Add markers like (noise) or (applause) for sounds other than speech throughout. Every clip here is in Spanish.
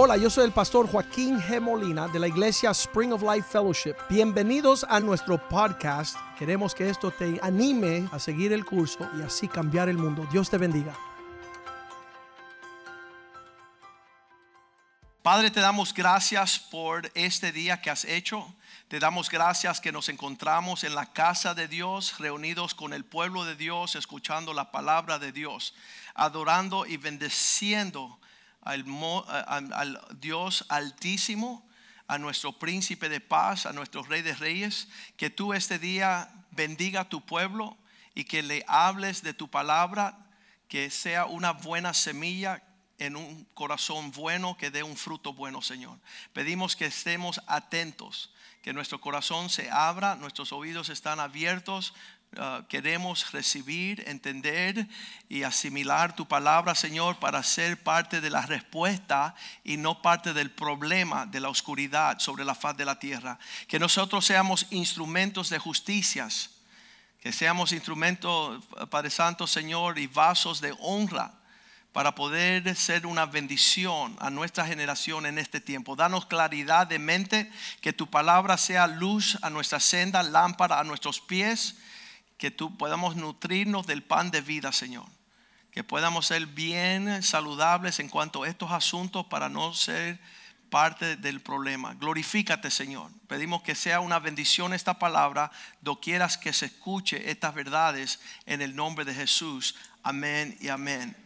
Hola, yo soy el pastor Joaquín G. Molina de la iglesia Spring of Life Fellowship. Bienvenidos a nuestro podcast. Queremos que esto te anime a seguir el curso y así cambiar el mundo. Dios te bendiga. Padre, te damos gracias por este día que has hecho. Te damos gracias que nos encontramos en la casa de Dios, reunidos con el pueblo de Dios, escuchando la palabra de Dios, adorando y bendeciendo al, Dios altísimo, a nuestro príncipe de paz, a nuestro rey de reyes. Que tú este día bendiga a tu pueblo y que le hables de tu palabra, que sea una buena semilla en un corazón bueno que dé un fruto bueno, Señor. Pedimos que estemos atentos, que nuestro corazón se abra, nuestros oídos están abiertos. Uh, queremos recibir, entender y asimilar tu palabra, Señor, para ser parte de la respuesta y no parte del problema de la oscuridad sobre la faz de la tierra. Que nosotros seamos instrumentos de justicias, que seamos instrumentos, Padre Santo, Señor, y vasos de honra para poder ser una bendición a nuestra generación en este tiempo. Danos claridad de mente, que tu palabra sea luz a nuestra senda, lámpara a nuestros pies, que tú podamos nutrirnos del pan de vida, Señor. Que podamos ser bien saludables en cuanto a estos asuntos para no ser parte del problema. Glorifícate, Señor. Pedimos que sea una bendición esta palabra, quieras que se escuche estas verdades en el nombre de Jesús. Amén y amén.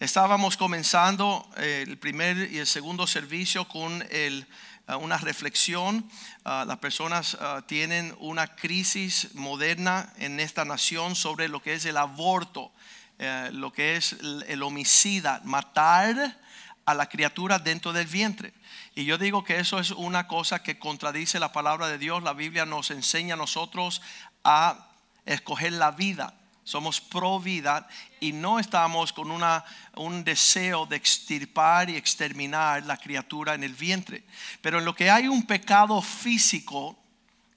Estábamos comenzando eh, el primer y el segundo servicio con el, una reflexión. Ah, las personas ah, tienen una crisis moderna en esta nación sobre lo que es el aborto, eh, lo que es el, homicida, matar a la criatura dentro del vientre. Y yo digo que eso es una cosa que contradice la palabra de Dios. La Biblia nos enseña a nosotros a escoger la vida somos pro vida y no estamos con una, un deseo de extirpar y exterminar la criatura en el vientre. Pero en lo que hay un pecado físico,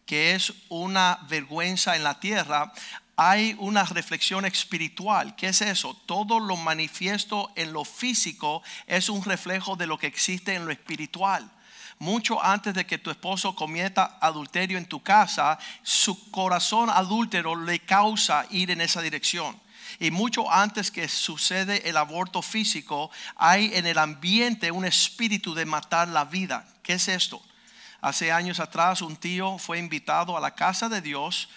que es una vergüenza en la tierra, hay una reflexión espiritual. ¿Qué es eso? Todo lo manifiesto en lo físico es un reflejo de lo que existe en lo espiritual mucho antes de que tu esposo cometa adulterio en tu casa, su corazón adúltero le causa ir en esa dirección. Y mucho antes que sucede el aborto físico, hay en el ambiente un espíritu de matar la vida. ¿Qué es esto? Hace años atrás un tío fue invitado a la casa de Dios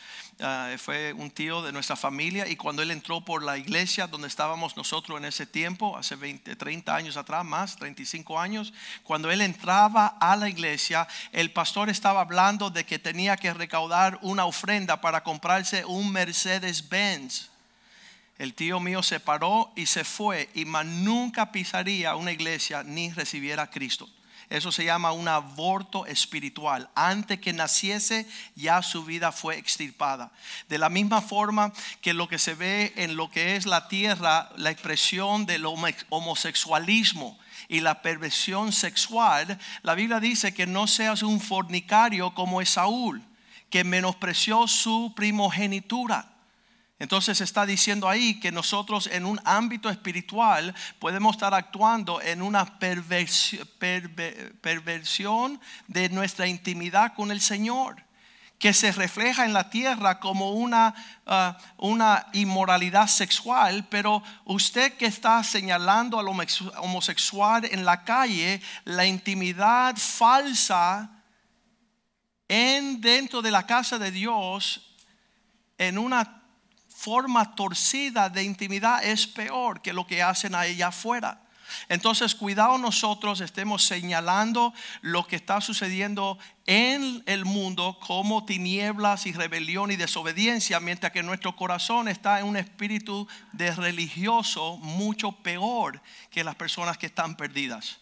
Ah, fue un tío de nuestra familia y cuando él entró por la iglesia donde estábamos nosotros en ese tiempo, hace 20, 30 años atrás, más 35 años, cuando él entraba a la iglesia, el pastor estaba hablando de que tenía que recaudar una ofrenda para comprarse un Mercedes Benz. El tío mío se paró y se fue y más nunca pisaría una iglesia ni recibiera a Cristo. Eso se llama un aborto espiritual. Antes que naciese, ya su vida fue extirpada. De la misma forma que lo que se ve en lo que es la tierra, la expresión del homosexualismo y la perversión sexual, la Biblia dice que no seas un fornicario como Esaúl, que menospreció su primogenitura. Entonces está diciendo ahí que nosotros en un ámbito espiritual podemos estar actuando en una perversión, de nuestra intimidad con el Señor, que se refleja en la tierra como una, uh, una inmoralidad sexual, pero usted que está señalando al homosexual en la calle, la intimidad falsa en dentro de la casa de Dios, en una forma torcida de intimidad es peor que lo que hacen a ella afuera. Entonces, cuidado nosotros estemos señalando lo que está sucediendo en el mundo como tinieblas y rebelión y desobediencia, mientras que nuestro corazón está en un espíritu de religioso mucho peor que las personas que están perdidas.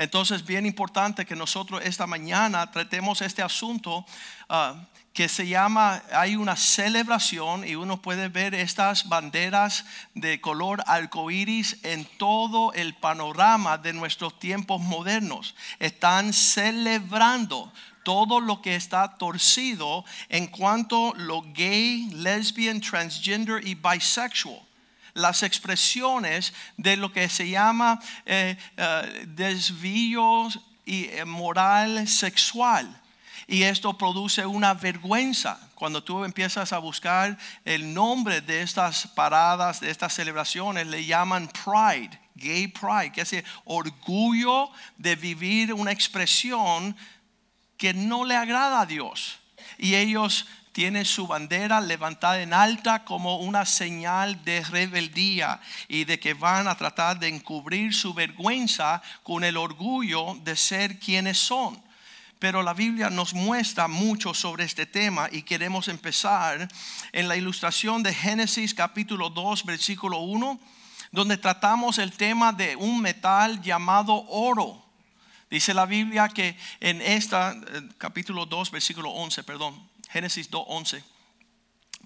Entonces, bien importante que nosotros esta mañana tratemos este asunto ah, que se llama, hay una celebración y uno puede ver estas banderas de color arcoíris en todo el panorama de nuestros tiempos modernos. Están celebrando todo lo que está torcido en cuanto lo gay, lesbian, transgender y bisexual. Las expresiones de lo que se llama eh, eh, desvíos y eh, moral sexual. Y esto produce una vergüenza. Cuando tú empiezas a buscar el nombre de estas paradas, de estas celebraciones, le llaman pride, gay pride, que es orgullo de vivir una expresión que no le agrada a Dios. Y ellos tienen su bandera levantada en alta como una señal de rebeldía y de que van a tratar de encubrir su vergüenza con el orgullo de ser quienes son. Pero la Biblia nos muestra mucho sobre este tema y queremos empezar en la ilustración de Génesis capítulo 2 versículo 1, donde tratamos el tema de un metal llamado oro. Dice la Biblia que en esta eh, capítulo 2 versículo 11, perdón, Génesis 2.11.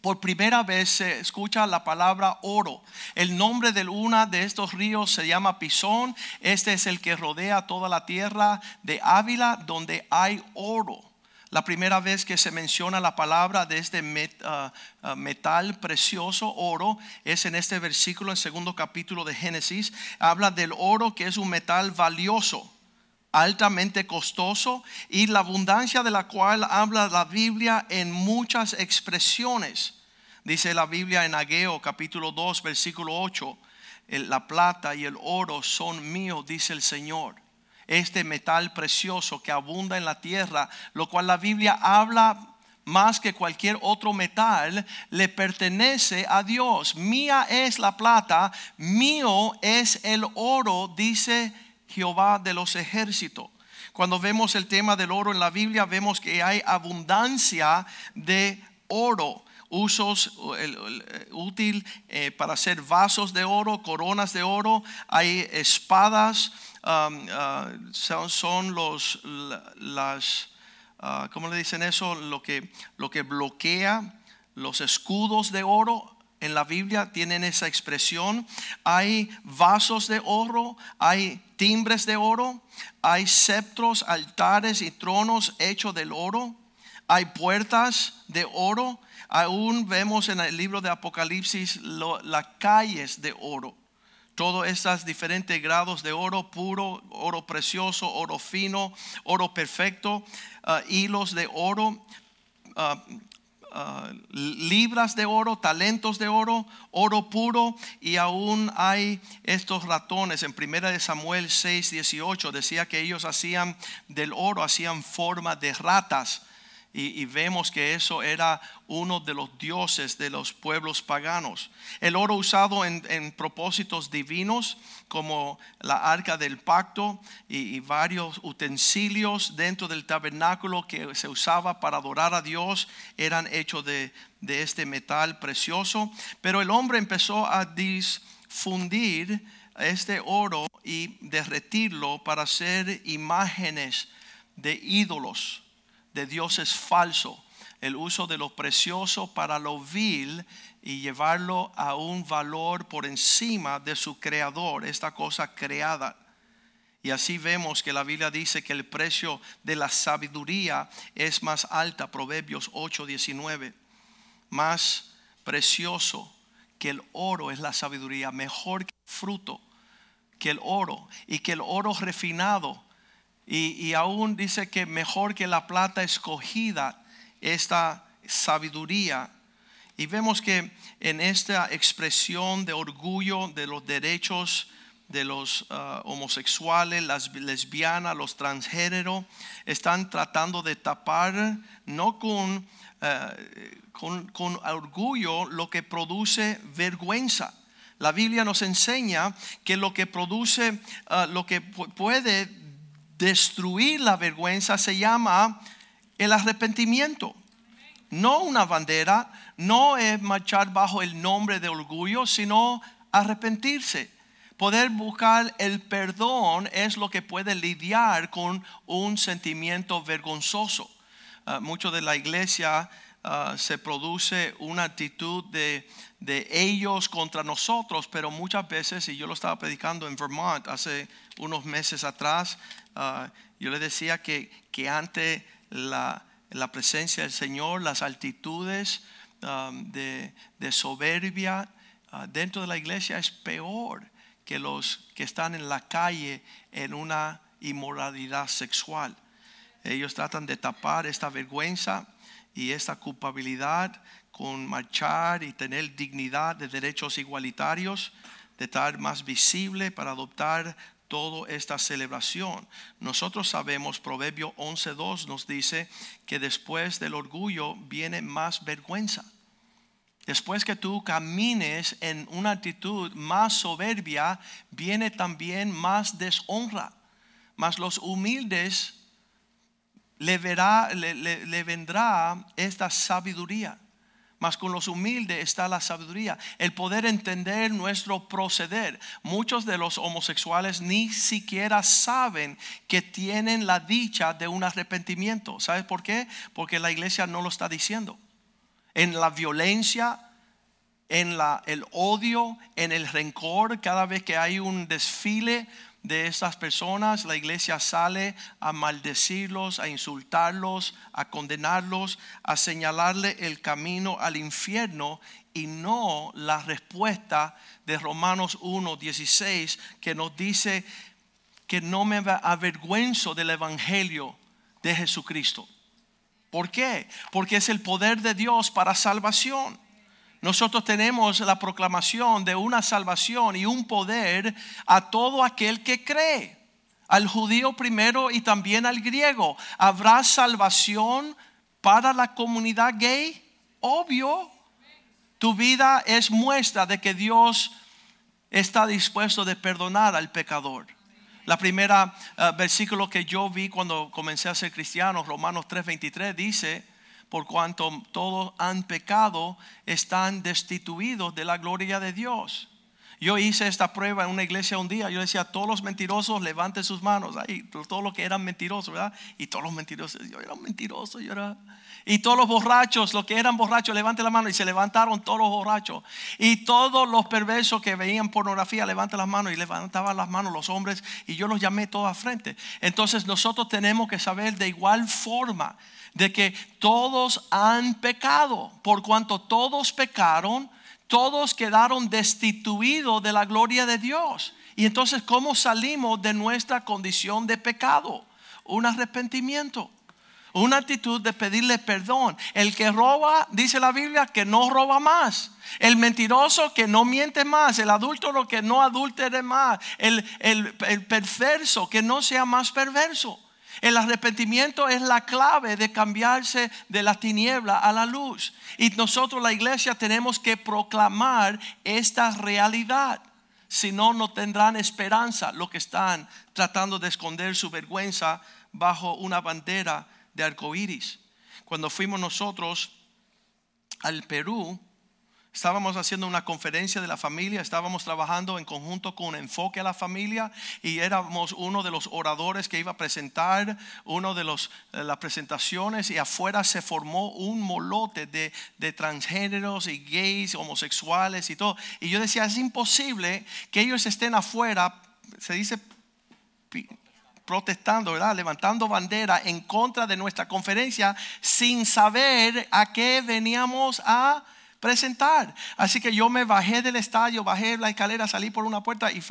Por primera vez se escucha la palabra oro. El nombre de una de estos ríos se llama Pisón. Este es el que rodea toda la tierra de Ávila donde hay oro. La primera vez que se menciona la palabra de este uh, uh, metal precioso, oro, es en este versículo, en segundo capítulo de Génesis. Habla del oro que es un metal valioso altamente costoso y la abundancia de la cual habla la Biblia en muchas expresiones. Dice la Biblia en Ageo capítulo 2 versículo 8, la plata y el oro son míos, dice el Señor. Este metal precioso que abunda en la tierra, lo cual la Biblia habla más que cualquier otro metal, le pertenece a Dios. Mía es la plata, mío es el oro, dice Jehová de los ejércitos. Cuando vemos el tema del oro en la Biblia, vemos que hay abundancia de oro usos útil eh, para hacer vasos de oro, coronas de oro, hay espadas, um, uh, son, los las uh, ¿cómo le dicen eso? Lo que, lo que bloquea los escudos de oro en la Biblia tienen esa expresión. Hay vasos de oro, hay timbres de oro, hay cetros, altares y tronos hechos del oro, hay puertas de oro. Aún vemos en el libro de Apocalipsis las calles de oro. Todos estos diferentes grados de oro puro, oro precioso, oro fino, oro perfecto, uh, hilos de oro, uh, Ah, libras de oro, talentos de oro, oro puro y aún hay estos ratones. En primera de Samuel 6, 18 decía que ellos hacían del oro, hacían forma de ratas y, vemos que eso era uno de los dioses de los pueblos paganos. El oro usado en, propósitos divinos, como la arca del pacto y, varios utensilios dentro del tabernáculo que se usaba para adorar a Dios, eran hechos de, de este metal precioso. Pero el hombre empezó a difundir este oro y derretirlo para hacer imágenes de ídolos de Dios es falso. El uso de lo precioso para lo vil y llevarlo a un valor por encima de su creador, esta cosa creada. Y así vemos que la Biblia dice que el precio de la sabiduría es más alta, Proverbios 8:19. Más precioso que el oro es la sabiduría, mejor que el fruto que el oro y que el oro refinado y, aún dice que mejor que la plata escogida esta sabiduría. Y vemos que en esta expresión de orgullo de los derechos de los uh, homosexuales, las lesbianas, los transgéneros, están tratando de tapar, no con, uh, con, con orgullo, lo que produce vergüenza. La Biblia nos enseña que lo que produce, uh, lo que puede destruir la vergüenza se llama el arrepentimiento. No una bandera, no es marchar bajo el nombre de orgullo, sino arrepentirse. Poder buscar el perdón es lo que puede lidiar con un sentimiento vergonzoso. Uh, mucho de la iglesia uh, se produce una actitud de, de, ellos contra nosotros, pero muchas veces, y yo lo estaba predicando en Vermont hace unos meses atrás, Ah, yo le decía que, que ante la, la, presencia del Señor, las altitudes um, de, de, soberbia ah, dentro de la iglesia es peor que los que están en la calle en una inmoralidad sexual. Ellos tratan de tapar esta vergüenza y esta culpabilidad con marchar y tener dignidad de derechos igualitarios, de estar más visible para adoptar toda esta celebración. Nosotros sabemos, Proverbio 11.2 nos dice que después del orgullo viene más vergüenza. Después que tú camines en una actitud más soberbia, viene también más deshonra. Mas los humildes le, verá, le, vendrá esta sabiduría. Mas con los humildes está la sabiduría, el poder entender nuestro proceder. Muchos de los homosexuales ni siquiera saben que tienen la dicha de un arrepentimiento. ¿Sabes por qué? Porque la iglesia no lo está diciendo. En la violencia, en la, el odio, en el rencor, cada vez que hay un desfile de estas personas, la iglesia sale a maldecirlos, a insultarlos, a condenarlos, a señalarle el camino al infierno y no la respuesta de Romanos 1, 16 que nos dice que no me avergüenzo del evangelio de Jesucristo. ¿Por qué? Porque es el poder de Dios para salvación. Nosotros tenemos la proclamación de una salvación y un poder a todo aquel que cree. Al judío primero y también al griego. ¿Habrá salvación para la comunidad gay? Obvio. Tu vida es muestra de que Dios está dispuesto de perdonar al pecador. La primera eh, versículo que yo vi cuando comencé a ser cristiano, Romanos 3:23, dice, por cuanto todos han pecado, están destituidos de la gloria de Dios. Yo hice esta prueba en una iglesia un día. Yo decía, todos los mentirosos levanten sus manos. Ahí, todos los que eran mentirosos, ¿verdad? Y todos los mentirosos, yo era mentiroso, yo era. Y todos los borrachos, los que eran borrachos, levanten la mano. Y se levantaron todos los borrachos. Y todos los perversos que veían pornografía, levanten las manos. Y levantaban las manos los hombres. Y yo los llamé todos a frente. Entonces nosotros tenemos que saber de igual forma de que todos han pecado, por cuanto todos pecaron, todos quedaron destituidos de la gloria de Dios. Y entonces, ¿cómo salimos de nuestra condición de pecado? Un arrepentimiento, una actitud de pedirle perdón. El que roba, dice la Biblia, que no roba más. El mentiroso que no miente más, el adúltero que no adultere más, el, el, el perverso que no sea más perverso. El arrepentimiento es la clave de cambiarse de la tiniebla a la luz. Y nosotros, la iglesia, tenemos que proclamar esta realidad. Si no, no tendrán esperanza los que están tratando de esconder su vergüenza bajo una bandera de arcoíris. Cuando fuimos nosotros al Perú, Estábamos haciendo una conferencia de la familia, estábamos trabajando en conjunto con enfoque a la familia y éramos uno de los oradores que iba a presentar uno de los, las presentaciones y afuera se formó un molote de, de transgéneros y gays, homosexuales y todo. Y yo decía, es imposible que ellos estén afuera, se dice protestando, ¿verdad? levantando bandera en contra de nuestra conferencia sin saber a qué veníamos a presentar. Así que yo me bajé del estadio, bajé la escalera, salí por una puerta y,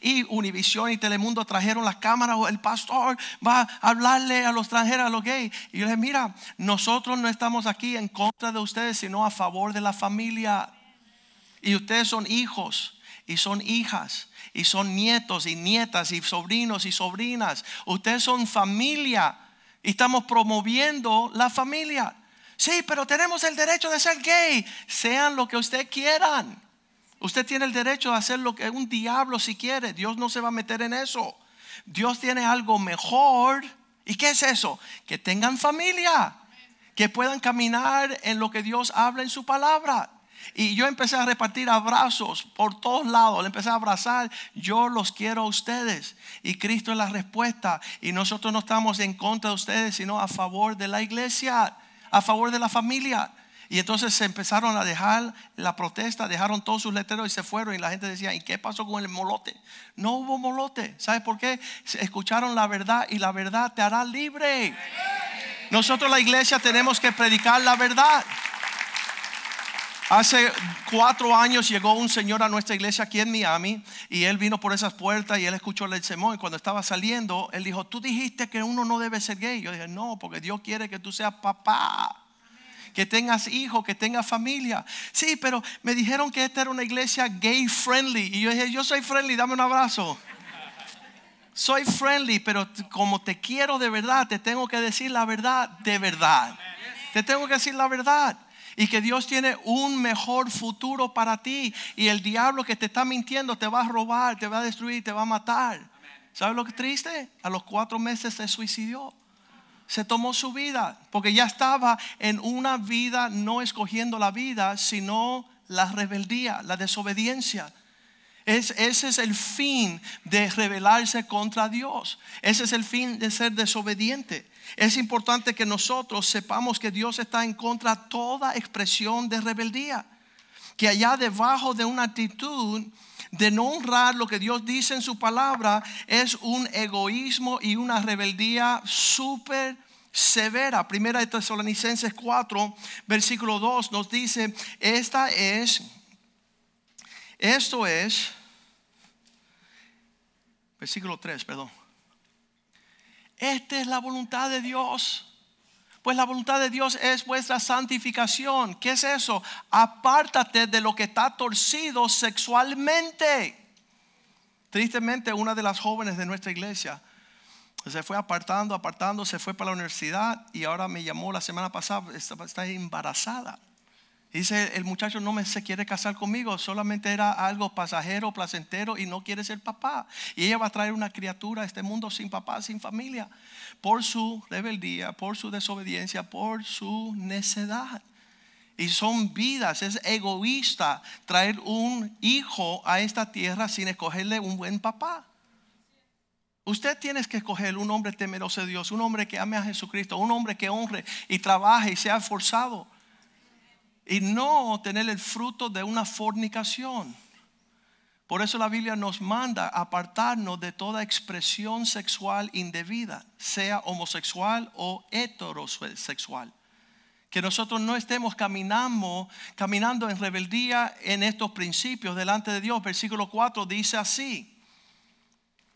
y Univisión y Telemundo trajeron las cámaras. El pastor va a hablarle a los extranjeros, a los gays. Y yo le dije, mira, nosotros no estamos aquí en contra de ustedes, sino a favor de la familia. Y ustedes son hijos y son hijas y son nietos y nietas y sobrinos y sobrinas. Ustedes son familia y estamos promoviendo la familia. Sí, pero tenemos el derecho de ser gay. Sean lo que usted quieran. Usted tiene el derecho de hacer lo que un diablo si quiere. Dios no se va a meter en eso. Dios tiene algo mejor. ¿Y qué es eso? Que tengan familia. Que puedan caminar en lo que Dios habla en su palabra. Y yo empecé a repartir abrazos por todos lados. Le empecé a abrazar. Yo los quiero a ustedes. Y Cristo es la respuesta. Y nosotros no estamos en contra de ustedes, sino a favor de la iglesia a favor de la familia. Y entonces se empezaron a dejar la protesta, dejaron todos sus letreros y se fueron. Y la gente decía, ¿y qué pasó con el molote? No hubo molote. ¿Sabes por qué? Escucharon la verdad y la verdad te hará libre. Nosotros la iglesia tenemos que predicar la verdad. Hace cuatro años llegó un señor a nuestra iglesia aquí en Miami y él vino por esas puertas y él escuchó el sermón y cuando estaba saliendo, él dijo, tú dijiste que uno no debe ser gay. Yo dije, no, porque Dios quiere que tú seas papá que tengas hijos, que tengas familia. Sí, pero me dijeron que esta era una iglesia gay friendly. Y yo dije, yo soy friendly, dame un abrazo. Soy friendly, pero como te quiero de verdad, te tengo que decir la verdad de verdad. Te tengo que decir la verdad. Y que Dios tiene un mejor futuro para ti. Y el diablo que te está mintiendo te va a robar, te va a destruir, te va a matar. ¿Sabes lo que es triste? A los cuatro meses se suicidó se tomó su vida, porque ya estaba en una vida no escogiendo la vida, sino la rebeldía, la desobediencia. ese es el fin de rebelarse contra Dios. Ese es el fin de ser desobediente. Es importante que nosotros sepamos que Dios está en contra de toda expresión de rebeldía. Que allá debajo de una actitud de no honrar lo que Dios dice en su palabra es un egoísmo y una rebeldía súper severa. Primera de Tesalonicenses 4, versículo 2 nos dice, esta es, esto es, versículo 3, perdón. Esta es la voluntad de Dios. Pues la voluntad de Dios es vuestra santificación. ¿Qué es eso? Apártate de lo que está torcido sexualmente. Tristemente, una de las jóvenes de nuestra iglesia se fue apartando, apartando, se fue para la universidad y ahora me llamó la semana pasada, está, embarazada. Dice, el muchacho no me se quiere casar conmigo, solamente era algo pasajero, placentero y no quiere ser papá. Y ella va a traer una criatura a este mundo sin papá, sin familia, por su rebeldía, por su desobediencia, por su necedad. Y son vidas, es egoísta traer un hijo a esta tierra sin escogerle un buen papá. Usted tiene que escoger un hombre temeroso de Dios, un hombre que ame a Jesucristo, un hombre que honre y trabaje y sea esforzado. Y no tener el fruto de una fornicación. Por eso la Biblia nos manda apartarnos de toda expresión sexual indebida, sea homosexual o heterosexual. Que nosotros no estemos caminando, caminando en rebeldía en estos principios delante de Dios. Versículo 4 dice así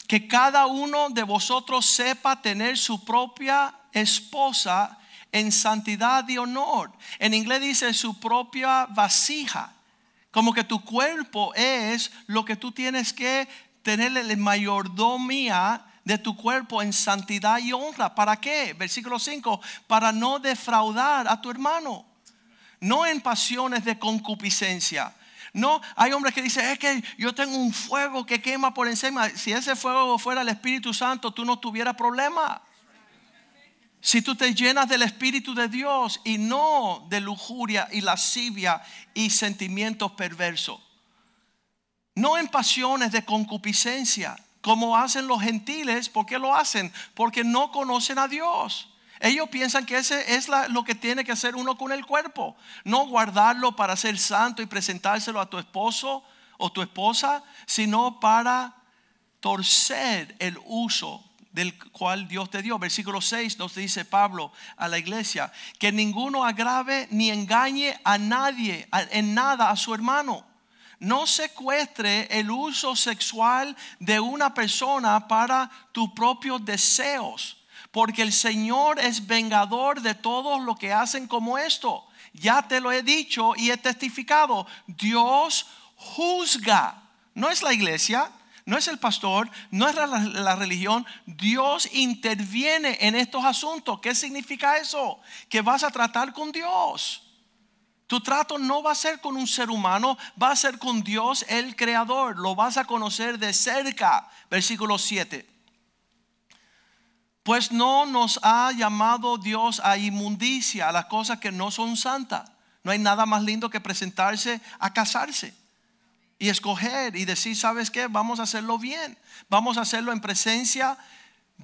que cada uno de vosotros sepa tener su propia esposa en santidad y honor. En inglés dice su propia vasija. Como que tu cuerpo es lo que tú tienes que tener la mayordomía de tu cuerpo en santidad y honra. ¿Para qué? Versículo 5, para no defraudar a tu hermano. No en pasiones de concupiscencia no, hay hombres que dicen, es que yo tengo un fuego que quema por encima. Si ese fuego fuera el Espíritu Santo, tú no tuvieras problema. Si tú te llenas del Espíritu de Dios y no de lujuria y lascivia y sentimientos perversos. No en pasiones de concupiscencia, como hacen los gentiles. ¿Por qué lo hacen? Porque no conocen a Dios. Ellos piensan que ese es lo que tiene que hacer uno con el cuerpo. No guardarlo para ser santo y presentárselo a tu esposo o tu esposa, sino para torcer el uso del cual Dios te dio. Versículo 6 nos dice Pablo a la iglesia, que ninguno agrave ni engañe a nadie, en nada a su hermano. No secuestre el uso sexual de una persona para tus propios deseos porque el Señor es vengador de todos los que hacen como esto. Ya te lo he dicho y he testificado. Dios juzga. No es la iglesia, no es el pastor, no es la, religión. Dios interviene en estos asuntos. ¿Qué significa eso? Que vas a tratar con Dios. Tu trato no va a ser con un ser humano, va a ser con Dios el creador. Lo vas a conocer de cerca. Versículo 7. Pues no nos ha llamado Dios a inmundicia, a las cosas que no son santas. No hay nada más lindo que presentarse a casarse y escoger y decir, ¿sabes qué? Vamos a hacerlo bien. Vamos a hacerlo en presencia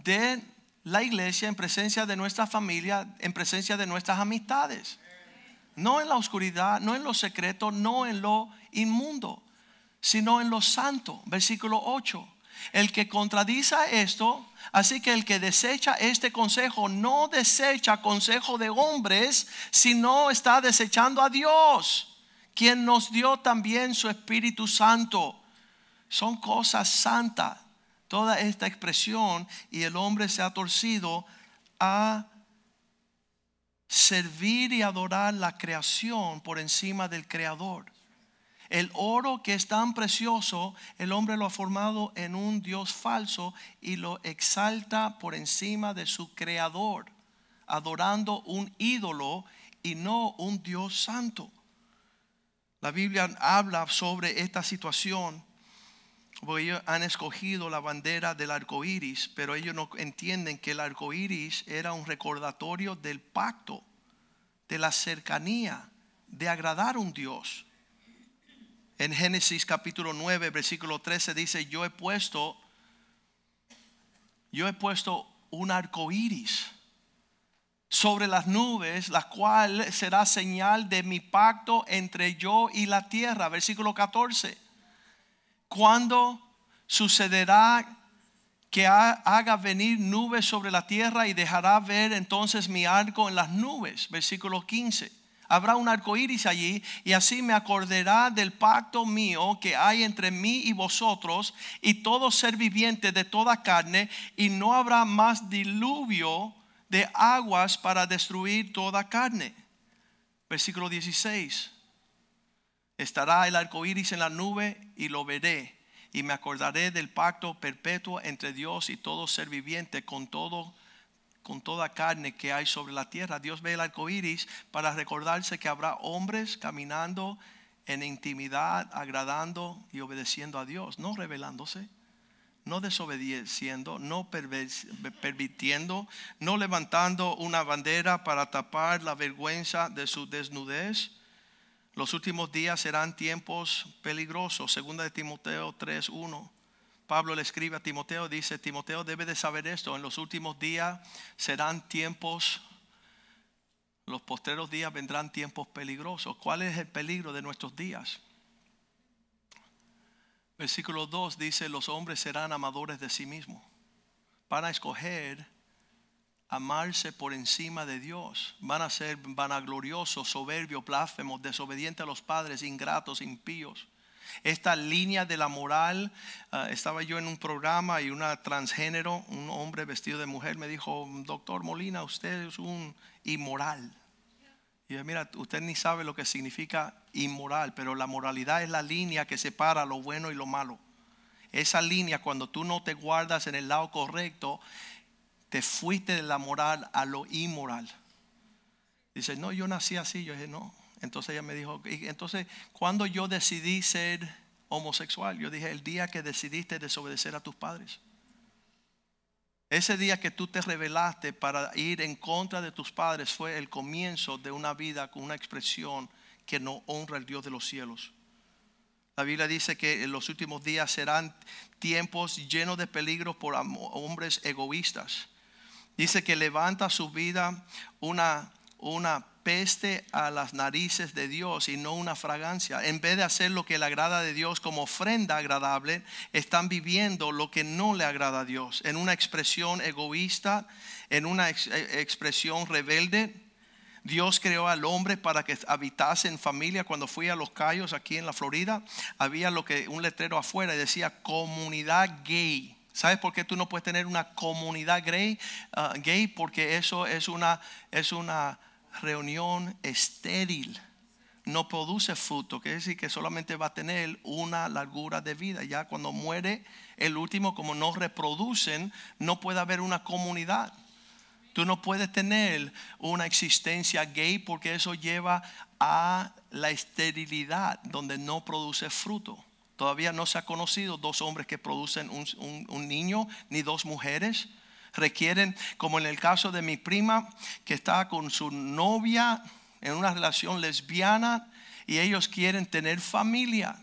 de la iglesia, en presencia de nuestra familia, en presencia de nuestras amistades. No en la oscuridad, no en lo secreto, no en lo inmundo, sino en lo santo. Versículo 8. El que contradice esto, así que el que desecha este consejo no desecha consejo de hombres, sino está desechando a Dios, quien nos dio también su Espíritu Santo. Son cosas santas. Toda esta expresión y el hombre se ha torcido a servir y adorar la creación por encima del creador. El oro que es tan precioso, el hombre lo ha formado en un Dios falso y lo exalta por encima de su creador, adorando un ídolo y no un Dios santo. La Biblia habla sobre esta situación porque ellos han escogido la bandera del arco iris, pero ellos no entienden que el arco iris era un recordatorio del pacto, de la cercanía, de agradar a un Dios. En Génesis capítulo 9, versículo 13 dice, yo he puesto, yo he puesto un arco iris sobre las nubes, la cual será señal de mi pacto entre yo y la tierra. Versículo 14. Cuando sucederá que haga venir nubes sobre la tierra y dejará ver entonces mi arco en las nubes. Versículo 15 habrá un arco iris allí, y así me acordará del pacto mío que hay entre mí y vosotros y todo ser viviente de toda carne, y no habrá más diluvio de aguas para destruir toda carne. Versículo 16. Estará el arco iris en la nube y lo veré, y me acordaré del pacto perpetuo entre Dios y todo ser viviente con todo con toda carne que hay sobre la tierra. Dios ve el arco iris para recordarse que habrá hombres caminando en intimidad, agradando y obedeciendo a Dios, no rebelándose, no desobedeciendo, no permitiendo, no levantando una bandera para tapar la vergüenza de su desnudez. Los últimos días serán tiempos peligrosos, segunda de Timoteo 3:1. Pablo le escribe a Timoteo, dice, Timoteo debe de saber esto, en los últimos días serán tiempos, los postreros días vendrán tiempos peligrosos. ¿Cuál es el peligro de nuestros días? Versículo 2 dice, los hombres serán amadores de sí mismos. Van a escoger amarse por encima de Dios. Van a ser vanagloriosos, soberbios, blasfemos, desobedientes a los padres, ingratos, impíos esta línea de la moral. Ah, estaba yo en un programa y una transgénero, un hombre vestido de mujer, me dijo, doctor Molina, usted es un inmoral. Y yo, mira, usted ni sabe lo que significa inmoral, pero la moralidad es la línea que separa lo bueno y lo malo. Esa línea, cuando tú no te guardas en el lado correcto, te fuiste de la moral a lo inmoral. Dice, no, yo nací así. Yo dije, no, entonces ella me dijo, entonces, cuando yo decidí ser homosexual, yo dije, el día que decidiste desobedecer a tus padres. Ese día que tú te rebelaste para ir en contra de tus padres fue el comienzo de una vida con una expresión que no honra al Dios de los cielos. La Biblia dice que en los últimos días serán tiempos llenos de peligros por hombres egoístas. Dice que levanta su vida una, una peste a las narices de Dios y no una fragancia. En vez de hacer lo que le agrada de Dios como ofrenda agradable, están viviendo lo que no le agrada a Dios. En una expresión egoísta, en una eh, expresión rebelde. Dios creó al hombre para que habitase en familia. Cuando fui a los Cayos aquí en la Florida, había lo que un letrero afuera y decía comunidad gay. ¿Sabes por qué tú no puedes tener una comunidad gay? Ah, gay porque eso es una es una reunión estéril no produce fruto, quiere decir que solamente va a tener una largura de vida. Ya cuando muere el último, como no reproducen, no puede haber una comunidad. Tú no puedes tener una existencia gay porque eso lleva a la esterilidad donde no produce fruto. Todavía no se ha conocido dos hombres que producen un, un niño ni dos mujeres requieren, como en el caso de mi prima, que está con su novia en una relación lesbiana y ellos quieren tener familia.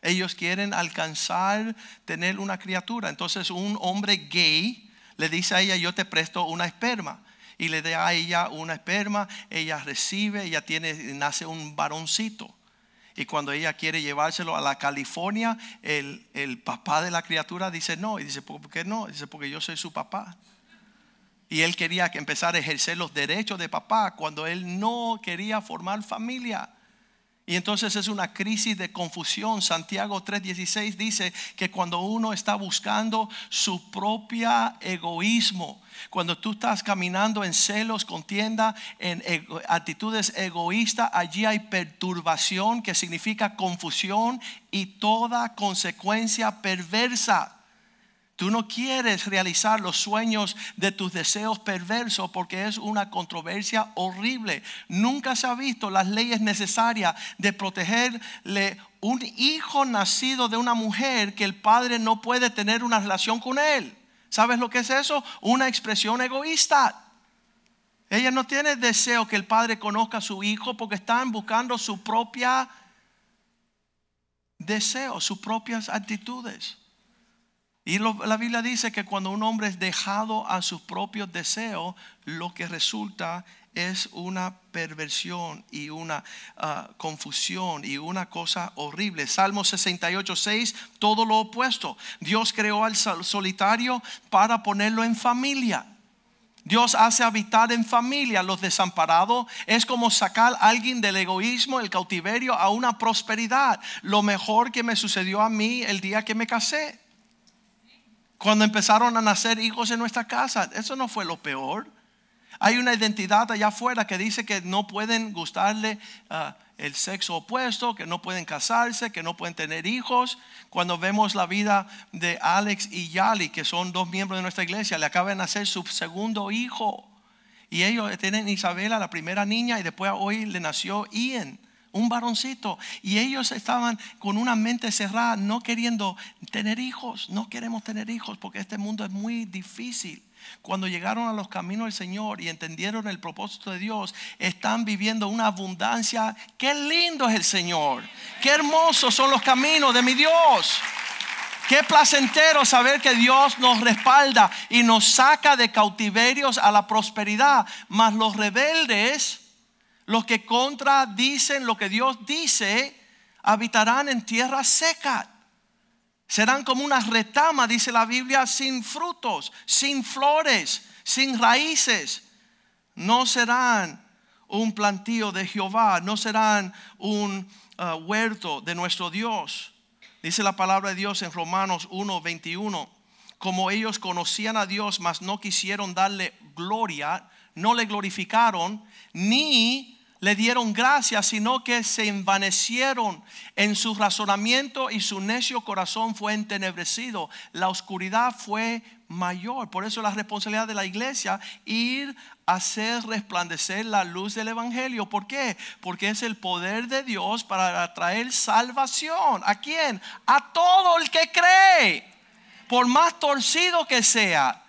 Ellos quieren alcanzar, tener una criatura. Entonces un hombre gay le dice a ella, yo te presto una esperma. Y le da a ella una esperma, ella recibe, ella tiene, nace un varoncito. Y cuando ella quiere llevárselo a la California, el, el papá de la criatura dice no. Y dice, ¿por qué no? Dice, porque yo soy su papá. Y él quería empezar a ejercer los derechos de papá cuando él no quería formar familia. Y entonces es una crisis de confusión. Santiago 3:16 dice que cuando uno está buscando su propia egoísmo, cuando tú estás caminando en celos, contienda, en actitudes egoístas, allí hay perturbación que significa confusión y toda consecuencia perversa. Tú no quieres realizar los sueños de tus deseos perversos porque es una controversia horrible. Nunca se ha visto las leyes necesarias de protegerle un hijo nacido de una mujer que el padre no puede tener una relación con él. ¿Sabes lo que es eso? Una expresión egoísta. Ella no tiene deseo que el padre conozca a su hijo porque están buscando su propia deseo, sus propias actitudes. Y la Biblia dice que cuando un hombre es dejado a sus propios deseos, lo que resulta es una perversión y una ah, confusión y una cosa horrible. Salmo 68, 6, todo lo opuesto. Dios creó al solitario para ponerlo en familia. Dios hace habitar en familia los desamparados. Es como sacar a alguien del egoísmo, el cautiverio, a una prosperidad. Lo mejor que me sucedió a mí el día que me casé. Cuando empezaron a nacer hijos en nuestra casa, eso no fue lo peor. Hay una identidad allá afuera que dice que no pueden gustarle ah, el sexo opuesto, que no pueden casarse, que no pueden tener hijos. Cuando vemos la vida de Alex y Yali, que son dos miembros de nuestra iglesia, le acaban de nacer su segundo hijo. Y ellos tienen Isabela, la primera niña, y después hoy le nació Ian un varoncito. Y ellos estaban con una mente cerrada, no queriendo tener hijos. No queremos tener hijos porque este mundo es muy difícil. Cuando llegaron a los caminos del Señor y entendieron el propósito de Dios, están viviendo una abundancia. Qué lindo es el Señor. Qué hermosos son los caminos de mi Dios. Qué placentero saber que Dios nos respalda y nos saca de cautiverios a la prosperidad. Mas los rebeldes los que contradicen lo que Dios dice habitarán en tierra seca. Serán como una retama, dice la Biblia, sin frutos, sin flores, sin raíces. No serán un plantío de Jehová, no serán un uh, huerto de nuestro Dios. Dice la palabra de Dios en Romanos 1, 21. Como ellos conocían a Dios, mas no quisieron darle gloria, no le glorificaron, ni le dieron gracias, sino que se envanecieron en su razonamiento y su necio corazón fue entenebrecido. La oscuridad fue mayor. Por eso la responsabilidad de la iglesia ir a hacer resplandecer la luz del evangelio. ¿Por qué? Porque es el poder de Dios para traer salvación. ¿A quién? A todo el que cree. Por más torcido que sea,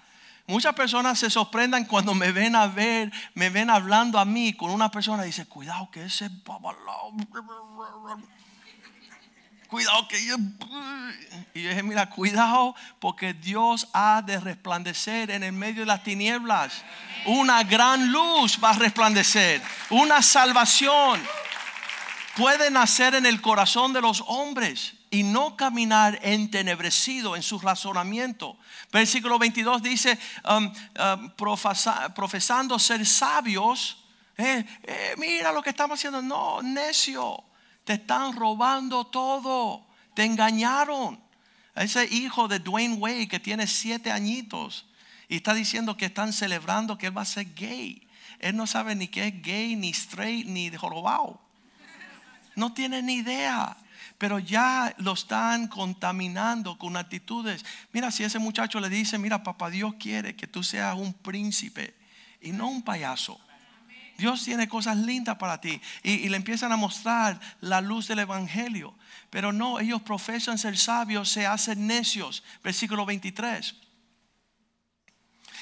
Muchas personas se sorprendan cuando me ven a ver, me ven hablando a mí con una persona y dice, cuidado que ese cuidado que yo y yo dije, mira, cuidado porque Dios ha de resplandecer en el medio de las tinieblas. Una gran luz va a resplandecer, una salvación puede nacer en el corazón de los hombres y no caminar entenebrecido en su razonamiento. Versículo 22 dice, um, um, profesando ser sabios, eh, eh, mira lo que estamos haciendo. No, necio, te están robando todo, te engañaron. Ese hijo de Dwayne Wade que tiene siete añitos y está diciendo que están celebrando que él va a ser gay. Él no sabe ni qué es gay, ni straight, ni jorobado. No tiene ni idea pero ya lo están contaminando con actitudes. Mira, si ese muchacho le dice, mira, papá Dios quiere que tú seas un príncipe y no un payaso. Dios tiene cosas lindas para ti. Y, le empiezan a mostrar la luz del Evangelio. Pero no, ellos profesan ser sabios, se hacen necios. Versículo 23.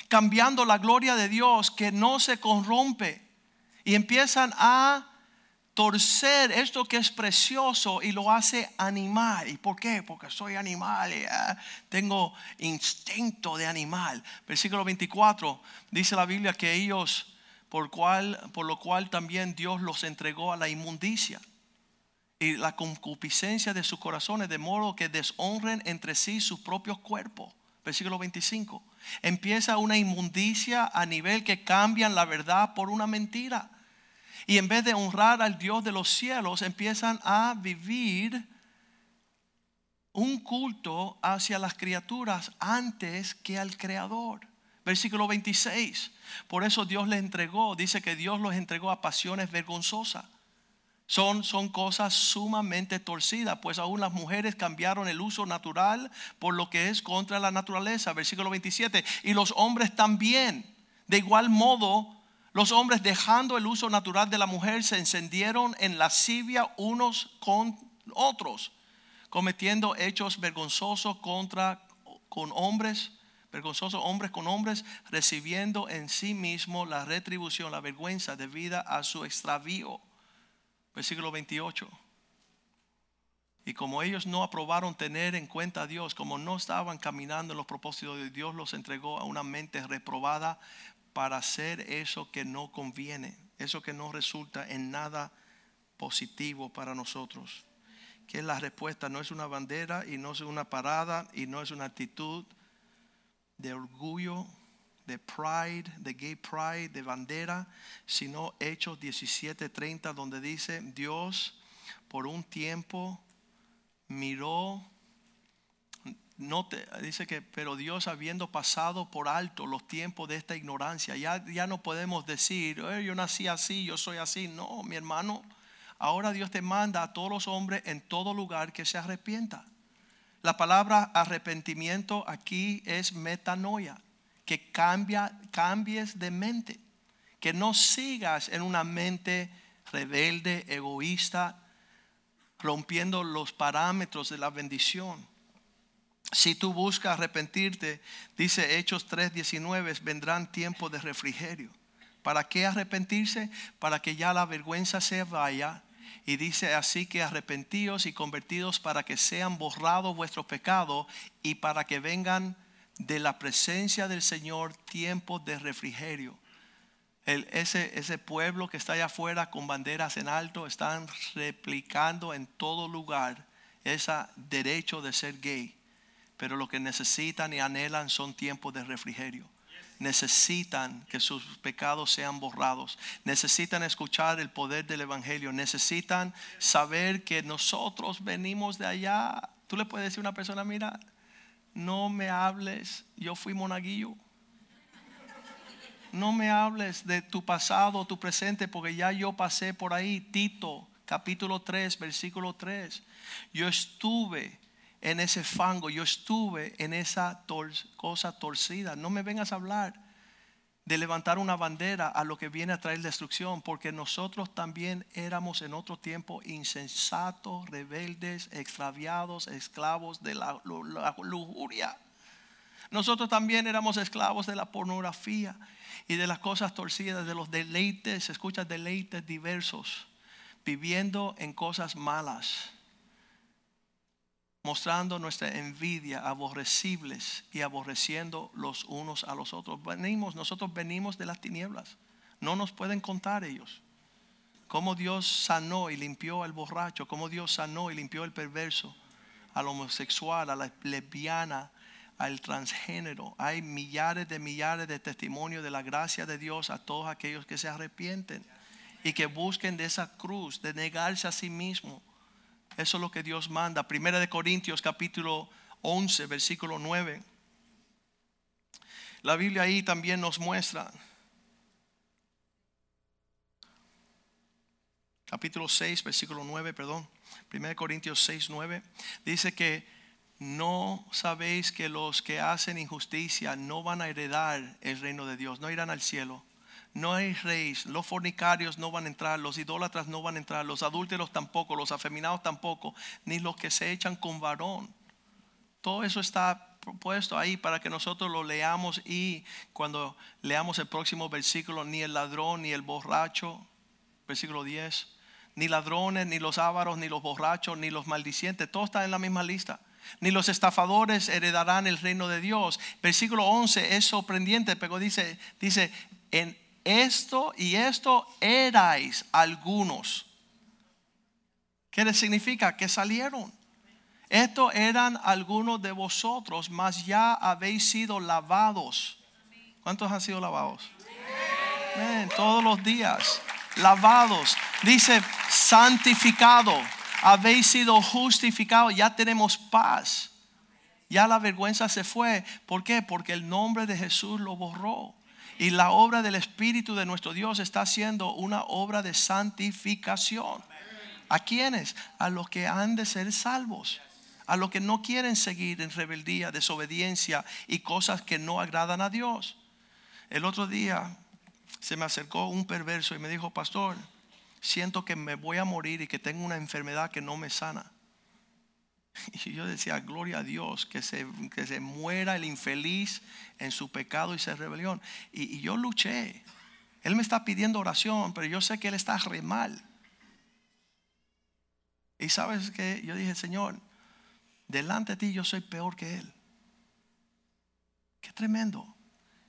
Cambiando la gloria de Dios que no se corrompe. Y empiezan a torcer esto que es precioso y lo hace animal. ¿Y por qué? Porque soy animal, ah, tengo instinto de animal. Versículo 24 dice la Biblia que ellos, por, cual, por lo cual también Dios los entregó a la inmundicia y la concupiscencia de sus corazones, de modo que deshonren entre sí sus propios cuerpos. Versículo 25. Empieza una inmundicia a nivel que cambian la verdad por una mentira Y en vez de honrar al Dios de los cielos, empiezan a vivir un culto hacia las criaturas antes que al Creador. Versículo 26. Por eso Dios les entregó, dice que Dios los entregó a pasiones vergonzosas. Son, son cosas sumamente torcidas, pues aún las mujeres cambiaron el uso natural por lo que es contra la naturaleza. Versículo 27. Y los hombres también. De igual modo, los hombres dejando el uso natural de la mujer se encendieron en lascivia unos con otros, cometiendo hechos vergonzosos contra con hombres vergonzosos hombres con hombres, recibiendo en sí mismo la retribución, la vergüenza debida a su extravío. Versículo 28. Y como ellos no aprobaron tener en cuenta a Dios, como no estaban caminando en los propósitos de Dios, los entregó a una mente reprobada para hacer eso que no conviene, eso que no resulta en nada positivo para nosotros. Que la respuesta, no es una bandera y no es una parada y no es una actitud de orgullo, de pride, de gay pride, de bandera, sino Hechos 17:30 donde dice, Dios por un tiempo miró no te, dice que, pero Dios habiendo pasado por alto los tiempos de esta ignorancia, ya, ya no podemos decir, yo nací así, yo soy así. No, mi hermano, ahora Dios te manda a todos los hombres en todo lugar que se arrepienta. La palabra arrepentimiento aquí es metanoia, que cambia, cambies de mente, que no sigas en una mente rebelde, egoísta, rompiendo los parámetros de la bendición. Si tú buscas arrepentirte, dice Hechos 3:19, vendrán tiempos de refrigerio. ¿Para qué arrepentirse? Para que ya la vergüenza se vaya y dice así que arrepentíos y convertidos para que sean borrados vuestros pecados y para que vengan de la presencia del Señor tiempos de refrigerio. El, ese, ese pueblo que está allá afuera con banderas en alto están replicando en todo lugar ese derecho de ser gay. Pero lo que necesitan y anhelan son tiempos de refrigerio necesitan que sus pecados sean borrados, necesitan escuchar el poder del Evangelio, necesitan saber que nosotros venimos de allá. Tú le puedes decir a una persona, mira, no me hables, yo fui monaguillo. No me hables de tu pasado, tu presente, porque ya yo pasé por ahí. Tito, capítulo 3, versículo 3. Yo estuve en ese fango, yo estuve en esa cosa torcida. No me vengas a hablar de levantar una bandera a lo que viene a traer destrucción, porque nosotros también éramos en otro tiempo insensatos, rebeldes, extraviados, esclavos de la, la lujuria. Nosotros también éramos esclavos de la pornografía y de las cosas torcidas, de los deleites, escucha deleites diversos, viviendo en cosas malas mostrando nuestra envidia, aborrecibles y aborreciendo los unos a los otros. Venimos, nosotros venimos de las tinieblas. No nos pueden contar ellos. Cómo Dios sanó y limpió al borracho, cómo Dios sanó y limpió al perverso, al homosexual, a la lesbiana, al transgénero. Hay millares de millares de testimonios de la gracia de Dios a todos aquellos que se arrepienten y que busquen de esa cruz, de negarse a sí mismo eso es lo que Dios manda. Primera de Corintios capítulo 11, versículo 9. La Biblia ahí también nos muestra. Capítulo 6, versículo 9, perdón. de Corintios 6, 9. Dice que no sabéis que los que hacen injusticia no van a heredar el reino de Dios, no irán al cielo no hay rey, los fornicarios no van a entrar, los idólatras no van a entrar, los adúlteros tampoco, los afeminados tampoco, ni los que se echan con varón. Todo eso está puesto ahí para que nosotros lo leamos y cuando leamos el próximo versículo, ni el ladrón, ni el borracho, versículo 10, ni ladrones, ni los ávaros, ni los borrachos, ni los maldicientes, todo está en la misma lista ni los estafadores heredarán el reino de Dios. Versículo 11 es sorprendente, pero dice, dice, en esto y esto erais algunos. ¿Qué significa? Que salieron. Esto eran algunos de vosotros, mas ya habéis sido lavados. ¿Cuántos han sido lavados? todos los días. lavados. Dice santificado. Habéis sido justificados. Ya tenemos paz. Ya la vergüenza se fue. ¿Por qué? Porque el nombre de Jesús lo borró. Y la obra del Espíritu de nuestro Dios está haciendo una obra de santificación. ¿A quiénes? A los que han de ser salvos. A los que no quieren seguir en rebeldía, desobediencia y cosas que no agradan a Dios. El otro día se me acercó un perverso y me dijo, pastor, siento que me voy a morir y que tengo una enfermedad que no me sana. (laughs) Y yo decía, gloria a Dios, que se, que se muera el infeliz en su pecado y su rebelión. Y, y, yo luché. Él me está pidiendo oración, pero yo sé que él está re mal. Y sabes que yo dije, Señor, delante de ti yo soy peor que él. Qué tremendo.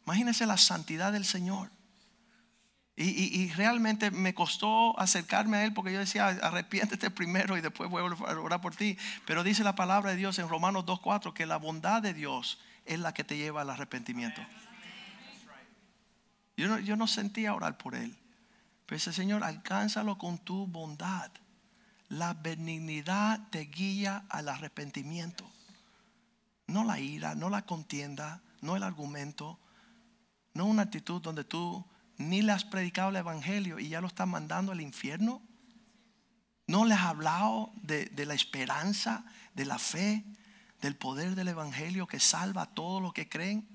Imagínese la santidad del Señor. Y, realmente me costó acercarme a Él porque yo decía, arrepiéntete primero y después voy a orar por ti. Pero dice la palabra de Dios en Romanos 2.4 que la bondad de Dios es la que te lleva al arrepentimiento. Yo no, yo no sentía orar por Él. Pero ese Señor, alcánzalo con tu bondad. La benignidad te guía al arrepentimiento. No la ira, no la contienda, no el argumento, no una actitud donde tú ni le has predicado el Evangelio y ya lo estás mandando al infierno. No le has hablado de, la esperanza, de la fe, del poder del Evangelio que salva a todos los que creen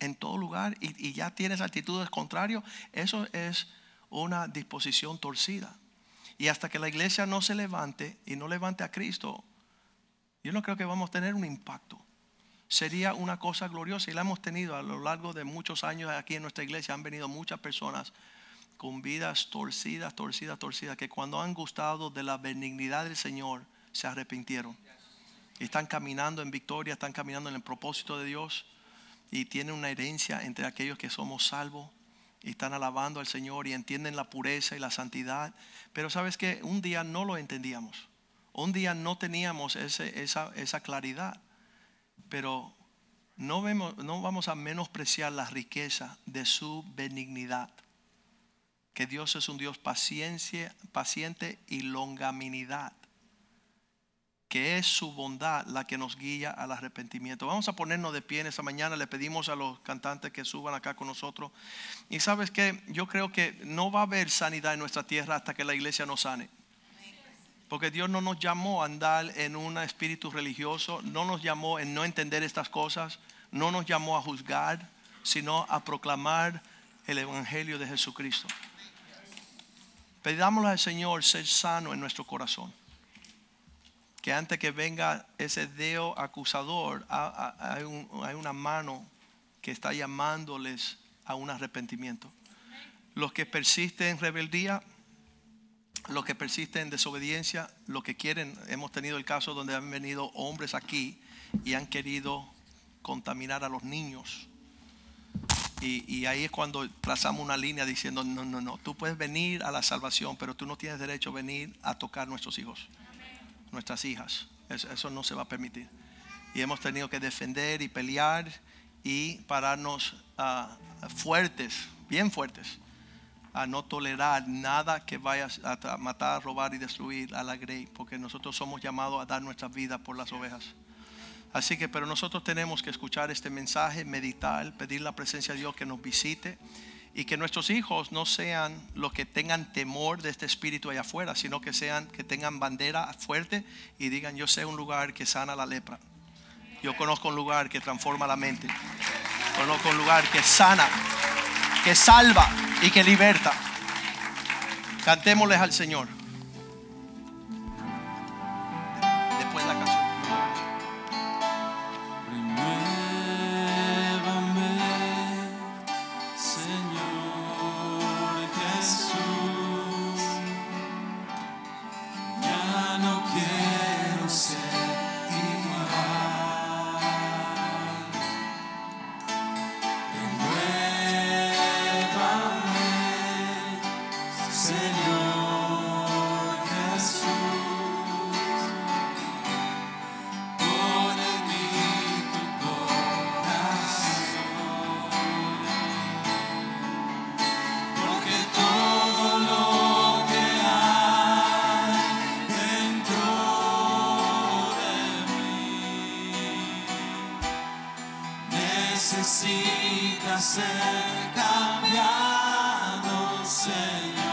en todo lugar y, y ya tienes actitudes contrarias. Eso es una disposición torcida. Y hasta que la iglesia no se levante y no levante a Cristo, yo no creo que vamos a tener un impacto sería una cosa gloriosa y la hemos tenido a lo largo de muchos años aquí en nuestra iglesia. Han venido muchas personas con vidas torcidas, torcidas, torcidas, que cuando han gustado de la benignidad del Señor se arrepintieron. Están caminando en victoria, están caminando en el propósito de Dios y tienen una herencia entre aquellos que somos salvos y están alabando al Señor y entienden la pureza y la santidad. Pero sabes que un día no lo entendíamos. Un día no teníamos esa, esa claridad. Pero no, vemos, no vamos a menospreciar la riqueza de su benignidad. Que Dios es un Dios paciencia, paciente y longaminidad. Que es su bondad la que nos guía al arrepentimiento. Vamos a ponernos de pie en esta mañana. Le pedimos a los cantantes que suban acá con nosotros. Y sabes que yo creo que no va a haber sanidad en nuestra tierra hasta que la iglesia nos sane. Porque Dios no nos llamó a andar en un espíritu religioso, no nos llamó en no entender estas cosas, no nos llamó a juzgar, sino a proclamar el Evangelio de Jesucristo. Pedámosle al Señor ser sano en nuestro corazón. Que antes que venga ese dedo acusador, hay una mano que está llamándoles a un arrepentimiento. Los que persisten en rebeldía, los que persisten en desobediencia, lo que quieren, hemos tenido el caso donde han venido hombres aquí y han querido contaminar a los niños. Y, ahí es cuando trazamos una línea diciendo, no, no, no, tú puedes venir a la salvación, pero tú no tienes derecho a venir a tocar nuestros hijos, nuestras hijas. Eso, no se va a permitir. Y hemos tenido que defender y pelear y pararnos ah, fuertes, bien fuertes a no tolerar nada que vaya a matar, robar y destruir a la grey, porque nosotros somos llamados a dar nuestra vida por las ovejas. Así que, pero nosotros tenemos que escuchar este mensaje, meditar, pedir la presencia de Dios que nos visite y que nuestros hijos no sean los que tengan temor de este espíritu allá afuera, sino que sean que tengan bandera fuerte y digan, yo sé un lugar que sana la lepra. Yo conozco un lugar que transforma la mente. Conozco un lugar que sana que salva y que liberta. Cantémosles al Señor. necesita ser cambiado, Señor.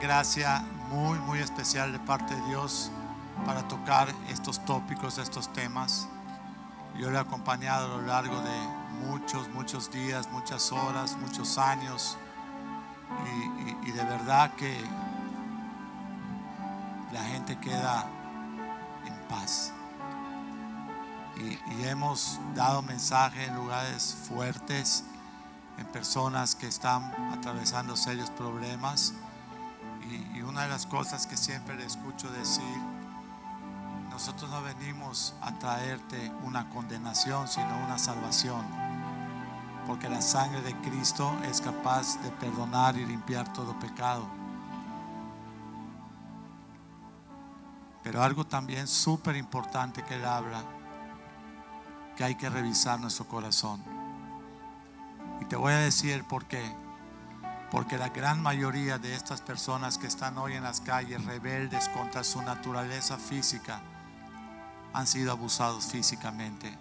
Gracia muy, muy especial de parte de Dios para tocar estos tópicos, estos temas. Yo le he acompañado a lo largo de muchos, muchos días, muchas horas, muchos años. Y de verdad que la gente queda en paz. Y, y hemos dado mensaje en lugares fuertes, en personas que están atravesando serios problemas. Y, una de las cosas que siempre le escucho decir, nosotros no venimos a traerte una condenación, sino una salvación. Porque la sangre de Cristo es capaz de perdonar y limpiar todo pecado. Pero algo también súper importante que él habla, que hay que revisar nuestro corazón. Y te voy a decir por qué. Porque la gran mayoría de estas personas que están hoy en las calles rebeldes contra su naturaleza física han sido abusados físicamente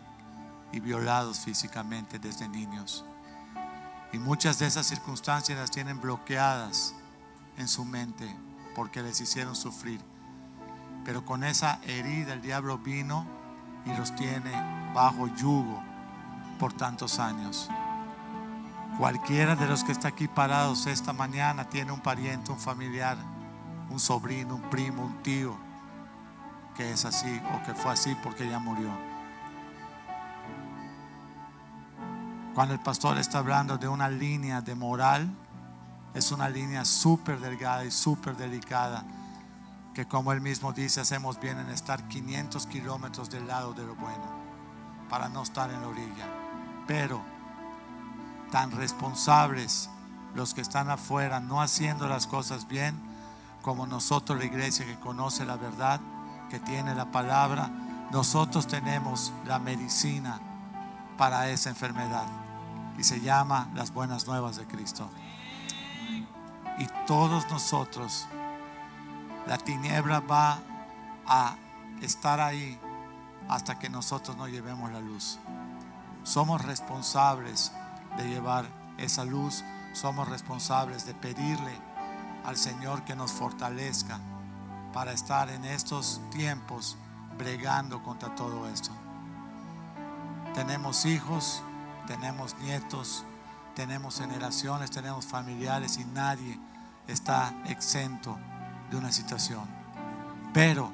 y violados físicamente desde niños. Y muchas de esas circunstancias las tienen bloqueadas en su mente porque les hicieron sufrir. Pero con esa herida el diablo vino y los tiene bajo yugo por tantos años. Cualquiera de los que está aquí parados esta mañana tiene un pariente, un familiar, un sobrino, un primo, un tío que es así o que fue así porque ya murió. Cuando el pastor está hablando de una línea de moral, es una línea súper delgada y súper delicada, que como él mismo dice, hacemos bien en estar 500 kilómetros del lado de lo bueno, para no estar en la orilla. Pero tan responsables los que están afuera, no haciendo las cosas bien, como nosotros la iglesia que conoce la verdad, que tiene la palabra, nosotros tenemos la medicina para esa enfermedad y se llama las buenas nuevas de Cristo. Y todos nosotros, la tiniebla va a estar ahí hasta que nosotros no llevemos la luz. Somos responsables de llevar esa luz, somos responsables de pedirle al Señor que nos fortalezca para estar en estos tiempos bregando contra todo esto. Tenemos hijos, tenemos nietos, tenemos generaciones, tenemos familiares y nadie está exento de una situación. Pero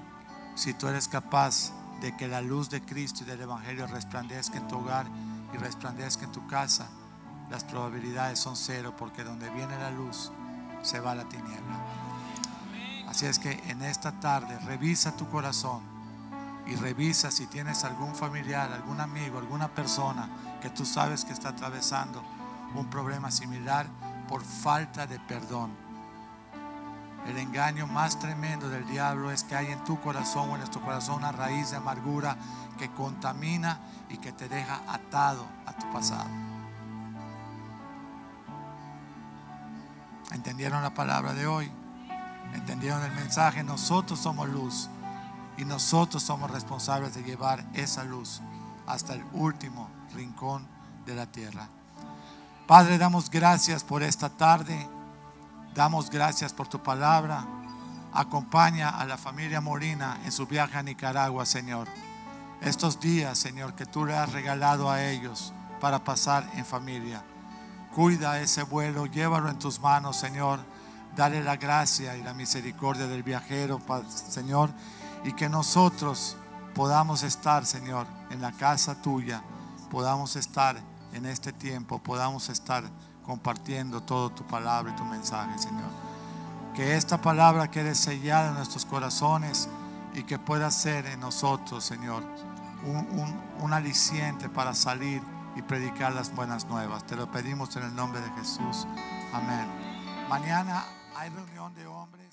si tú eres capaz de que la luz de Cristo y del Evangelio resplandezca en tu hogar y resplandezca en tu casa, las probabilidades son cero porque donde viene la luz se va la tiniebla. Así es que en esta tarde revisa tu corazón y revisa si tienes algún familiar, algún amigo, alguna persona que tú sabes que está atravesando un problema similar por falta de perdón. El engaño más tremendo del diablo es que hay en tu corazón o en nuestro corazón una raíz de amargura que contamina y que te deja atado a tu pasado. ¿Entendieron la palabra de hoy? ¿Entendieron el mensaje? Nosotros somos luz y nosotros somos responsables de llevar esa luz hasta el último rincón de la tierra. Padre, damos gracias por esta tarde. Damos gracias por tu palabra. Acompaña a la familia Molina en su viaje a Nicaragua, Señor. Estos días, Señor, que tú le has regalado a ellos para pasar en familia. Cuida ese vuelo, llévalo en tus manos, Señor. Dale la gracia y la misericordia del viajero, Señor, y que nosotros podamos estar, Señor, en la casa tuya, podamos estar en este tiempo, podamos estar compartiendo todo tu palabra y tu mensaje, Señor. Que esta palabra quede sellada en nuestros corazones y que pueda ser en nosotros, Señor, un, un, un aliciente para salir y predicar las buenas nuevas. Te lo pedimos en el nombre de Jesús. Amén. Mañana hay reunión de hombres.